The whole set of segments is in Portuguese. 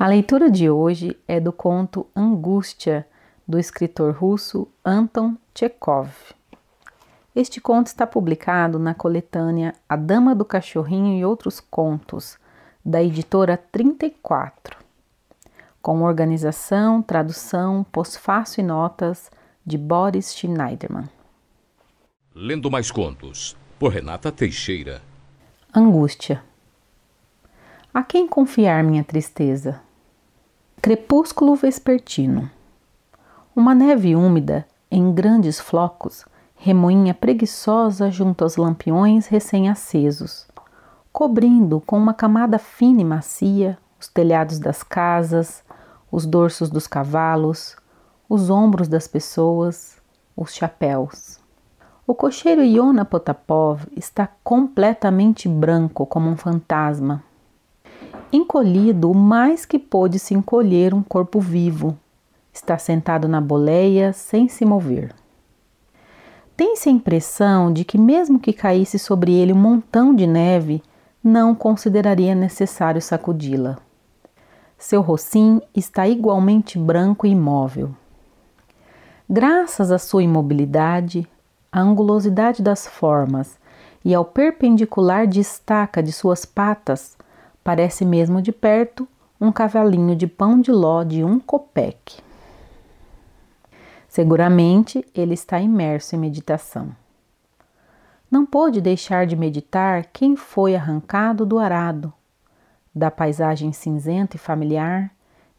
A leitura de hoje é do conto Angústia, do escritor russo Anton Chekhov. Este conto está publicado na coletânea A Dama do Cachorrinho e Outros Contos, da editora 34, com organização, tradução, pós-fácil e notas de Boris Schneiderman. Lendo mais contos, por Renata Teixeira. Angústia. A quem confiar minha tristeza? Crepúsculo vespertino. Uma neve úmida, em grandes flocos, remoinha preguiçosa junto aos lampiões recém-acesos, cobrindo com uma camada fina e macia os telhados das casas, os dorsos dos cavalos, os ombros das pessoas, os chapéus. O cocheiro Iona Potapov está completamente branco como um fantasma encolhido o mais que pôde se encolher um corpo vivo. Está sentado na boleia sem se mover. Tem-se a impressão de que, mesmo que caísse sobre ele um montão de neve, não consideraria necessário sacudi-la. Seu rocinho está igualmente branco e imóvel. Graças à sua imobilidade, à angulosidade das formas e ao perpendicular de estaca de suas patas, Parece mesmo de perto um cavalinho de pão de ló de um copeque. Seguramente ele está imerso em meditação. Não pôde deixar de meditar quem foi arrancado do arado, da paisagem cinzenta e familiar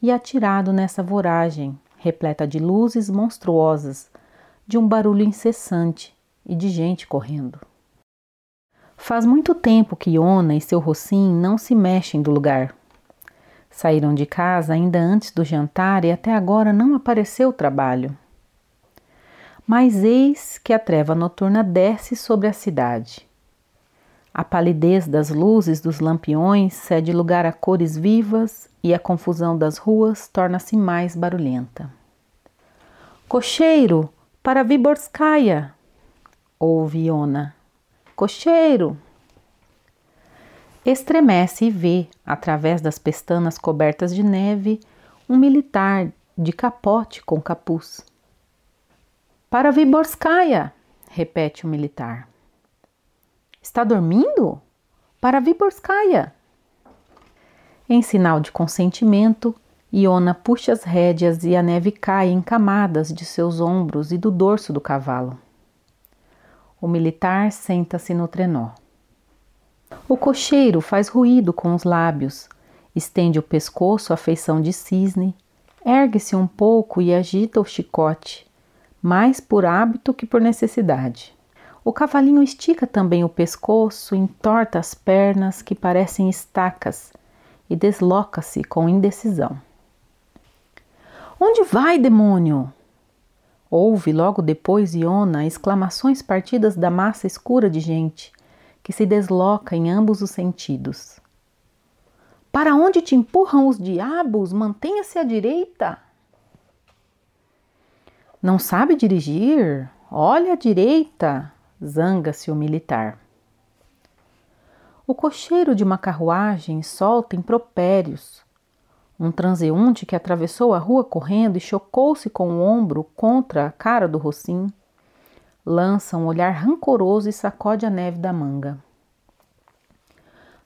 e atirado nessa voragem repleta de luzes monstruosas, de um barulho incessante e de gente correndo. Faz muito tempo que Iona e seu Rocim não se mexem do lugar. Saíram de casa ainda antes do jantar e até agora não apareceu o trabalho. Mas eis que a treva noturna desce sobre a cidade. A palidez das luzes dos lampiões cede lugar a cores vivas e a confusão das ruas torna-se mais barulhenta. Cocheiro, para Viborskaya! ouve Iona. Cocheiro! Estremece e vê, através das pestanas cobertas de neve, um militar de capote com capuz. Para Viborskaya! repete o militar. Está dormindo? Para Viborskaya! Em sinal de consentimento, Iona puxa as rédeas e a neve cai em camadas de seus ombros e do dorso do cavalo. O militar senta-se no trenó. O cocheiro faz ruído com os lábios, estende o pescoço à feição de cisne, ergue-se um pouco e agita o chicote, mais por hábito que por necessidade. O cavalinho estica também o pescoço, entorta as pernas que parecem estacas e desloca-se com indecisão. Onde vai, demônio? Houve logo depois Iona exclamações partidas da massa escura de gente que se desloca em ambos os sentidos. Para onde te empurram os diabos? Mantenha-se à direita. Não sabe dirigir? Olha à direita! zanga-se o militar. O cocheiro de uma carruagem solta impropérios, um transeunte que atravessou a rua correndo e chocou-se com o ombro contra a cara do Rocim, lança um olhar rancoroso e sacode a neve da manga.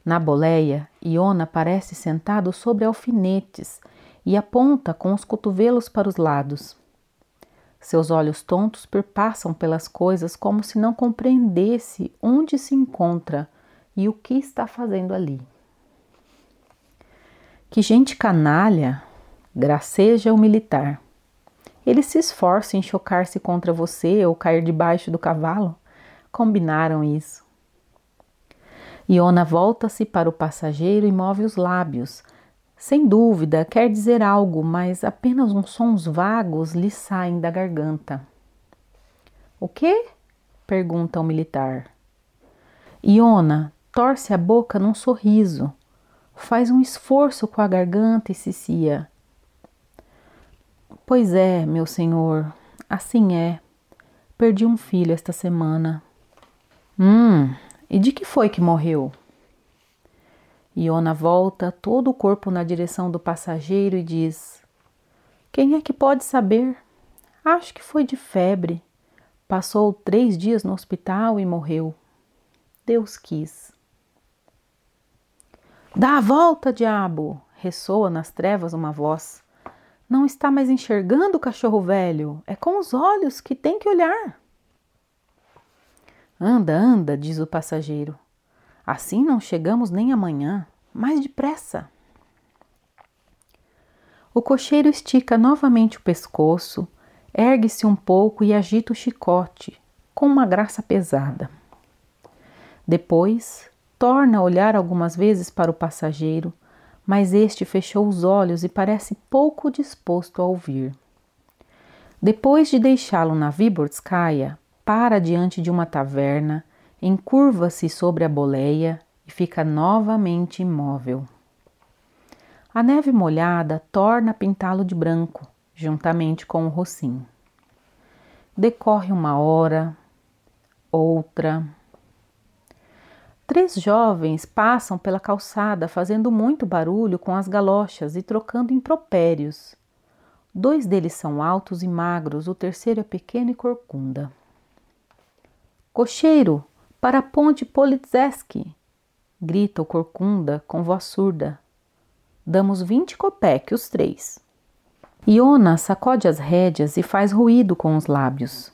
Na boleia, Iona parece sentado sobre alfinetes e aponta com os cotovelos para os lados. Seus olhos tontos perpassam pelas coisas como se não compreendesse onde se encontra e o que está fazendo ali. Que gente canalha! Graceja o militar. Ele se esforça em chocar-se contra você ou cair debaixo do cavalo? Combinaram isso. Iona volta-se para o passageiro e move os lábios. Sem dúvida, quer dizer algo, mas apenas uns sons vagos lhe saem da garganta. O quê? pergunta o militar. Iona torce a boca num sorriso faz um esforço com a garganta e cicia. Pois é, meu senhor, assim é. Perdi um filho esta semana. Hum, e de que foi que morreu? Iona volta todo o corpo na direção do passageiro e diz: Quem é que pode saber? Acho que foi de febre. Passou três dias no hospital e morreu. Deus quis. Dá a volta, diabo! ressoa nas trevas uma voz. Não está mais enxergando o cachorro velho. É com os olhos que tem que olhar. Anda, anda, diz o passageiro. Assim não chegamos nem amanhã. Mais depressa. O cocheiro estica novamente o pescoço, ergue-se um pouco e agita o chicote, com uma graça pesada. Depois, torna a olhar algumas vezes para o passageiro, mas este fechou os olhos e parece pouco disposto a ouvir. Depois de deixá-lo na Viborskaya, para diante de uma taverna, encurva-se sobre a boleia e fica novamente imóvel. A neve molhada torna a pintá-lo de branco, juntamente com o rocinho. Decorre uma hora, outra, Três jovens passam pela calçada fazendo muito barulho com as galochas e trocando impropérios. Dois deles são altos e magros, o terceiro é pequeno e corcunda. Cocheiro, para a ponte Politzeski! grita o corcunda com voz surda. Damos vinte copec, os três. Iona sacode as rédeas e faz ruído com os lábios.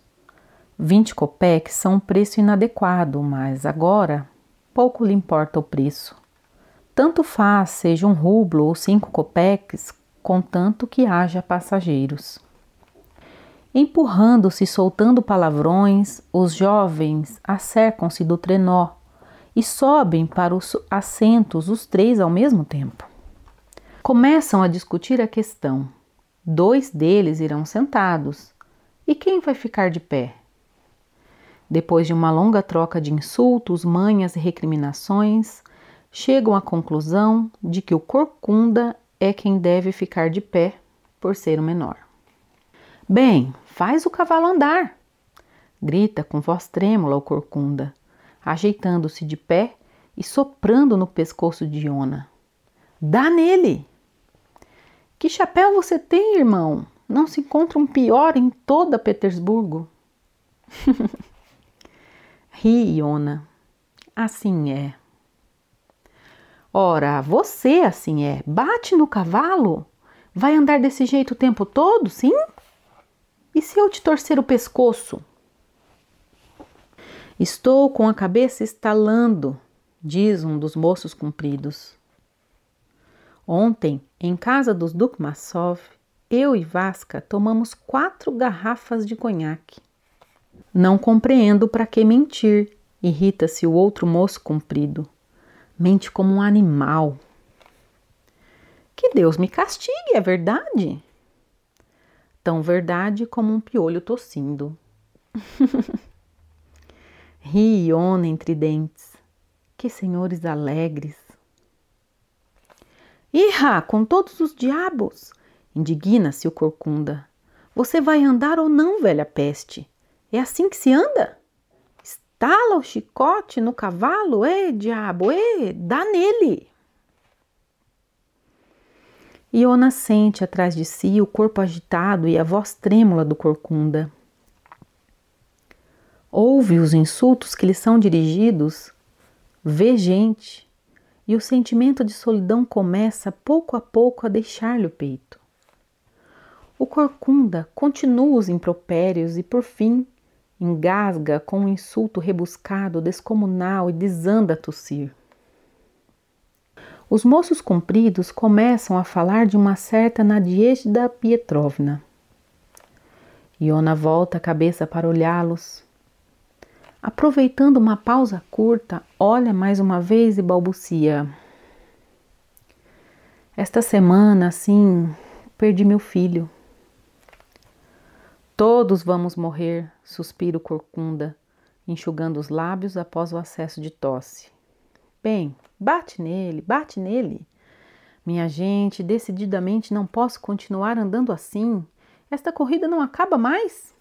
Vinte copec são um preço inadequado, mas agora pouco lhe importa o preço. Tanto faz seja um rublo ou cinco copeques, contanto que haja passageiros. Empurrando-se soltando palavrões, os jovens acercam-se do trenó e sobem para os assentos os três ao mesmo tempo. Começam a discutir a questão. Dois deles irão sentados. E quem vai ficar de pé? Depois de uma longa troca de insultos, manhas e recriminações, chegam à conclusão de que o corcunda é quem deve ficar de pé por ser o menor. Bem, faz o cavalo andar! grita com voz trêmula o corcunda, ajeitando-se de pé e soprando no pescoço de Iona. Dá nele! Que chapéu você tem, irmão? Não se encontra um pior em toda Petersburgo. Ri, Iona. Assim é. Ora, você assim é. Bate no cavalo? Vai andar desse jeito o tempo todo, sim? E se eu te torcer o pescoço? Estou com a cabeça estalando, diz um dos moços compridos. Ontem, em casa dos Dukmasov, eu e Vasca tomamos quatro garrafas de conhaque. Não compreendo para que mentir, irrita-se o outro moço comprido. Mente como um animal. Que Deus me castigue, é verdade? Tão verdade como um piolho tossindo. Ri Iona entre dentes. Que senhores alegres. Irra, com todos os diabos! Indigna-se o corcunda. Você vai andar ou não, velha peste? É assim que se anda? Estala o chicote no cavalo? Ê, diabo, ê, dá nele! Iona sente atrás de si o corpo agitado e a voz trêmula do corcunda. Ouve os insultos que lhe são dirigidos, vê gente, e o sentimento de solidão começa pouco a pouco a deixar-lhe o peito. O corcunda continua os impropérios e, por fim, engasga com um insulto rebuscado, descomunal e desanda a tossir. Os moços compridos começam a falar de uma certa Nadiejda Pietrovna. Iona volta a cabeça para olhá-los. Aproveitando uma pausa curta, olha mais uma vez e balbucia. Esta semana, assim, perdi meu filho. Todos vamos morrer, suspira o corcunda, enxugando os lábios após o acesso de tosse. Bem, bate nele, bate nele. Minha gente, decididamente não posso continuar andando assim. Esta corrida não acaba mais.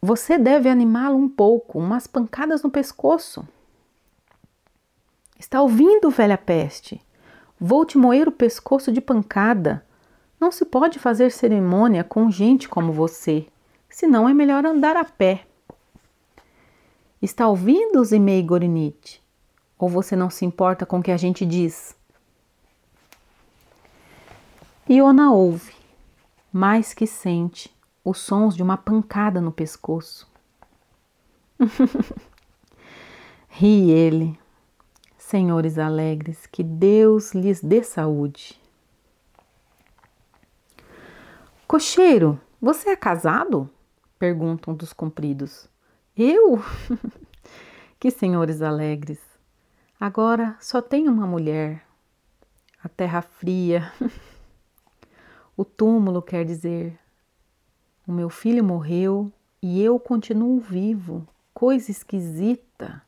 Você deve animá-lo um pouco, umas pancadas no pescoço. Está ouvindo, velha peste? Vou te moer o pescoço de pancada. Não se pode fazer cerimônia com gente como você, senão é melhor andar a pé. Está ouvindo, Zimei Gorinite? Ou você não se importa com o que a gente diz? Iona ouve, mais que sente, os sons de uma pancada no pescoço. Ri ele. Senhores alegres, que Deus lhes dê saúde. Cocheiro, você é casado? perguntam dos compridos. Eu? que senhores alegres. Agora só tenho uma mulher. A terra fria. o túmulo quer dizer. O meu filho morreu e eu continuo vivo. Coisa esquisita.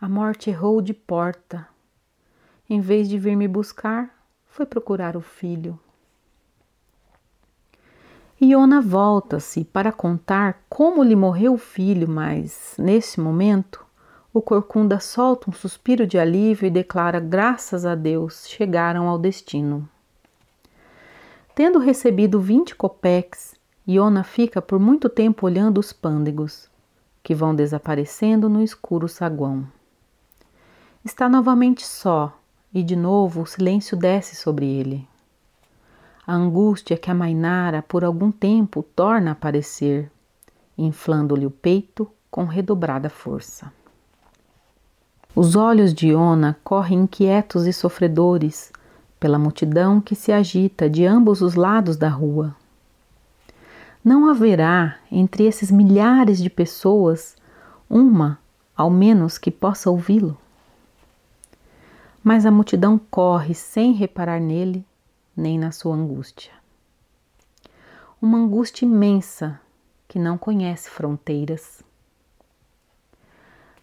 A morte errou de porta. Em vez de vir me buscar, foi procurar o filho. Iona volta-se para contar como lhe morreu o filho, mas, nesse momento, o corcunda solta um suspiro de alívio e declara: Graças a Deus, chegaram ao destino. Tendo recebido vinte copeques, Iona fica por muito tempo olhando os pândegos, que vão desaparecendo no escuro saguão. Está novamente só, e de novo o silêncio desce sobre ele. A angústia que amainara por algum tempo torna a aparecer, inflando-lhe o peito com redobrada força. Os olhos de Ona correm inquietos e sofredores pela multidão que se agita de ambos os lados da rua. Não haverá entre esses milhares de pessoas uma, ao menos, que possa ouvi-lo. Mas a multidão corre sem reparar nele nem na sua angústia. Uma angústia imensa que não conhece fronteiras.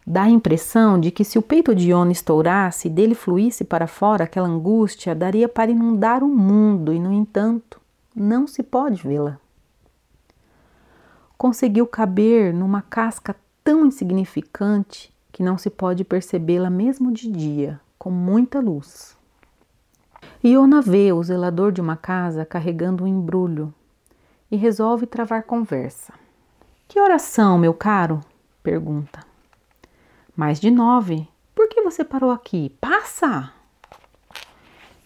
Dá a impressão de que se o peito de Iona estourasse e dele fluísse para fora aquela angústia, daria para inundar o mundo e, no entanto, não se pode vê-la. Conseguiu caber numa casca tão insignificante que não se pode percebê-la mesmo de dia, com muita luz. Iona vê o zelador de uma casa carregando um embrulho e resolve travar conversa. Que horas são, meu caro? pergunta. Mais de nove. Por que você parou aqui? Passa!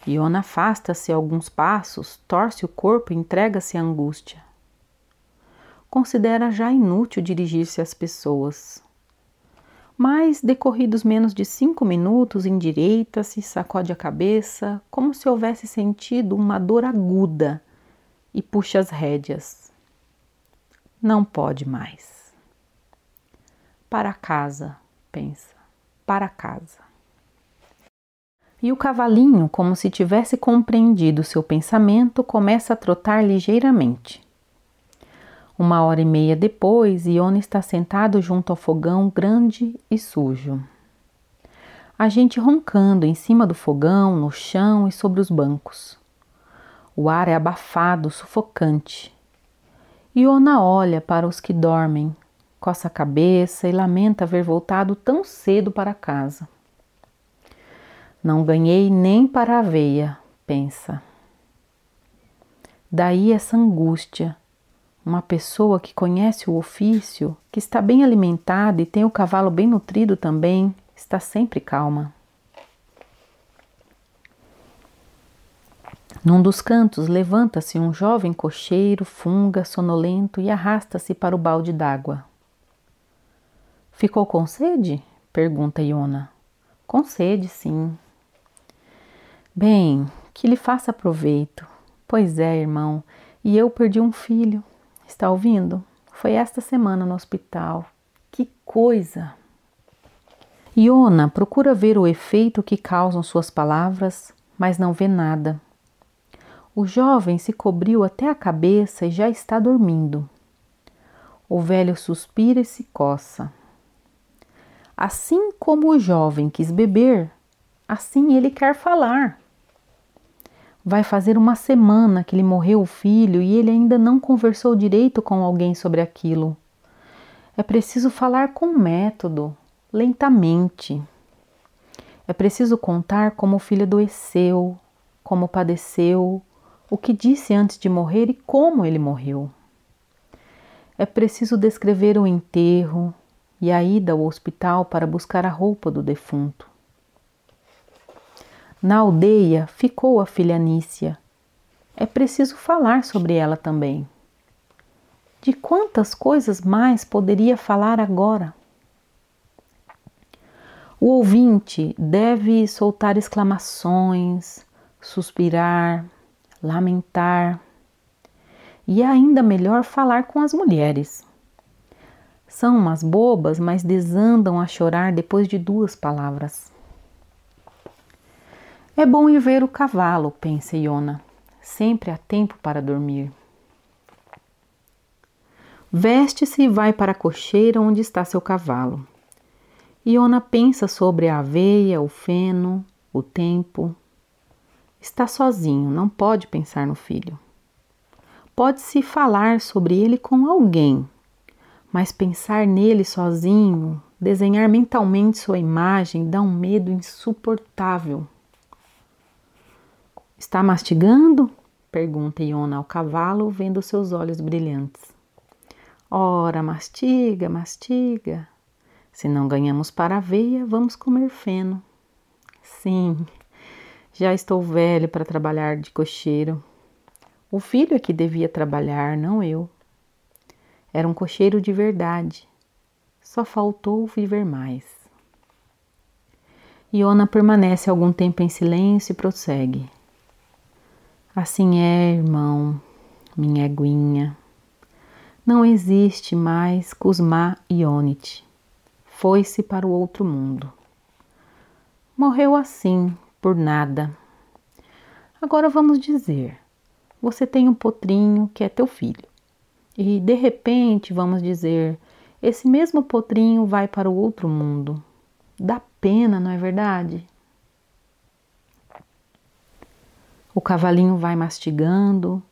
Iona afasta-se alguns passos, torce o corpo e entrega-se à angústia. Considera já inútil dirigir-se às pessoas mas, decorridos menos de cinco minutos, endireita-se, sacode a cabeça, como se houvesse sentido uma dor aguda e puxa as rédeas. Não pode mais. Para casa, pensa, para casa. E o cavalinho, como se tivesse compreendido seu pensamento, começa a trotar ligeiramente. Uma hora e meia depois, Iona está sentado junto ao fogão grande e sujo. A gente roncando em cima do fogão, no chão e sobre os bancos. O ar é abafado, sufocante. Iona olha para os que dormem, coça a cabeça e lamenta haver voltado tão cedo para casa. Não ganhei nem para a aveia, pensa. Daí essa angústia uma pessoa que conhece o ofício, que está bem alimentada e tem o cavalo bem nutrido também, está sempre calma. Num dos cantos levanta-se um jovem cocheiro, funga, sonolento e arrasta-se para o balde d'água. Ficou com sede? pergunta Iona. Com sede, sim. Bem, que lhe faça proveito. Pois é, irmão, e eu perdi um filho. Está ouvindo? Foi esta semana no hospital. Que coisa! Iona procura ver o efeito que causam suas palavras, mas não vê nada. O jovem se cobriu até a cabeça e já está dormindo. O velho suspira e se coça. Assim como o jovem quis beber, assim ele quer falar. Vai fazer uma semana que lhe morreu o filho e ele ainda não conversou direito com alguém sobre aquilo. É preciso falar com método, lentamente. É preciso contar como o filho adoeceu, como padeceu, o que disse antes de morrer e como ele morreu. É preciso descrever o enterro e a ida ao hospital para buscar a roupa do defunto. Na aldeia ficou a filha Nícia. É preciso falar sobre ela também. De quantas coisas mais poderia falar agora? O ouvinte deve soltar exclamações, suspirar, lamentar e ainda melhor falar com as mulheres. São umas bobas, mas desandam a chorar depois de duas palavras. É bom ir ver o cavalo, pensa Iona. Sempre há tempo para dormir. Veste-se e vai para a cocheira onde está seu cavalo. Iona pensa sobre a aveia, o feno, o tempo. Está sozinho, não pode pensar no filho. Pode-se falar sobre ele com alguém, mas pensar nele sozinho, desenhar mentalmente sua imagem, dá um medo insuportável. Está mastigando? pergunta Iona ao cavalo, vendo seus olhos brilhantes. Ora, mastiga, mastiga. Se não ganhamos para a veia, vamos comer feno. Sim, já estou velho para trabalhar de cocheiro. O filho é que devia trabalhar, não eu. Era um cocheiro de verdade. Só faltou viver mais. Iona permanece algum tempo em silêncio e prossegue. Assim é, irmão, minha eguinha. Não existe mais Kuzma Ionit. Foi-se para o outro mundo. Morreu assim, por nada. Agora vamos dizer: você tem um potrinho que é teu filho. E de repente, vamos dizer, esse mesmo potrinho vai para o outro mundo. Dá pena, não é verdade? O cavalinho vai mastigando,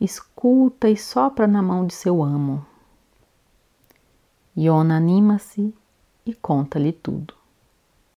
escuta e sopra na mão de seu amo. Iona anima-se e conta-lhe tudo.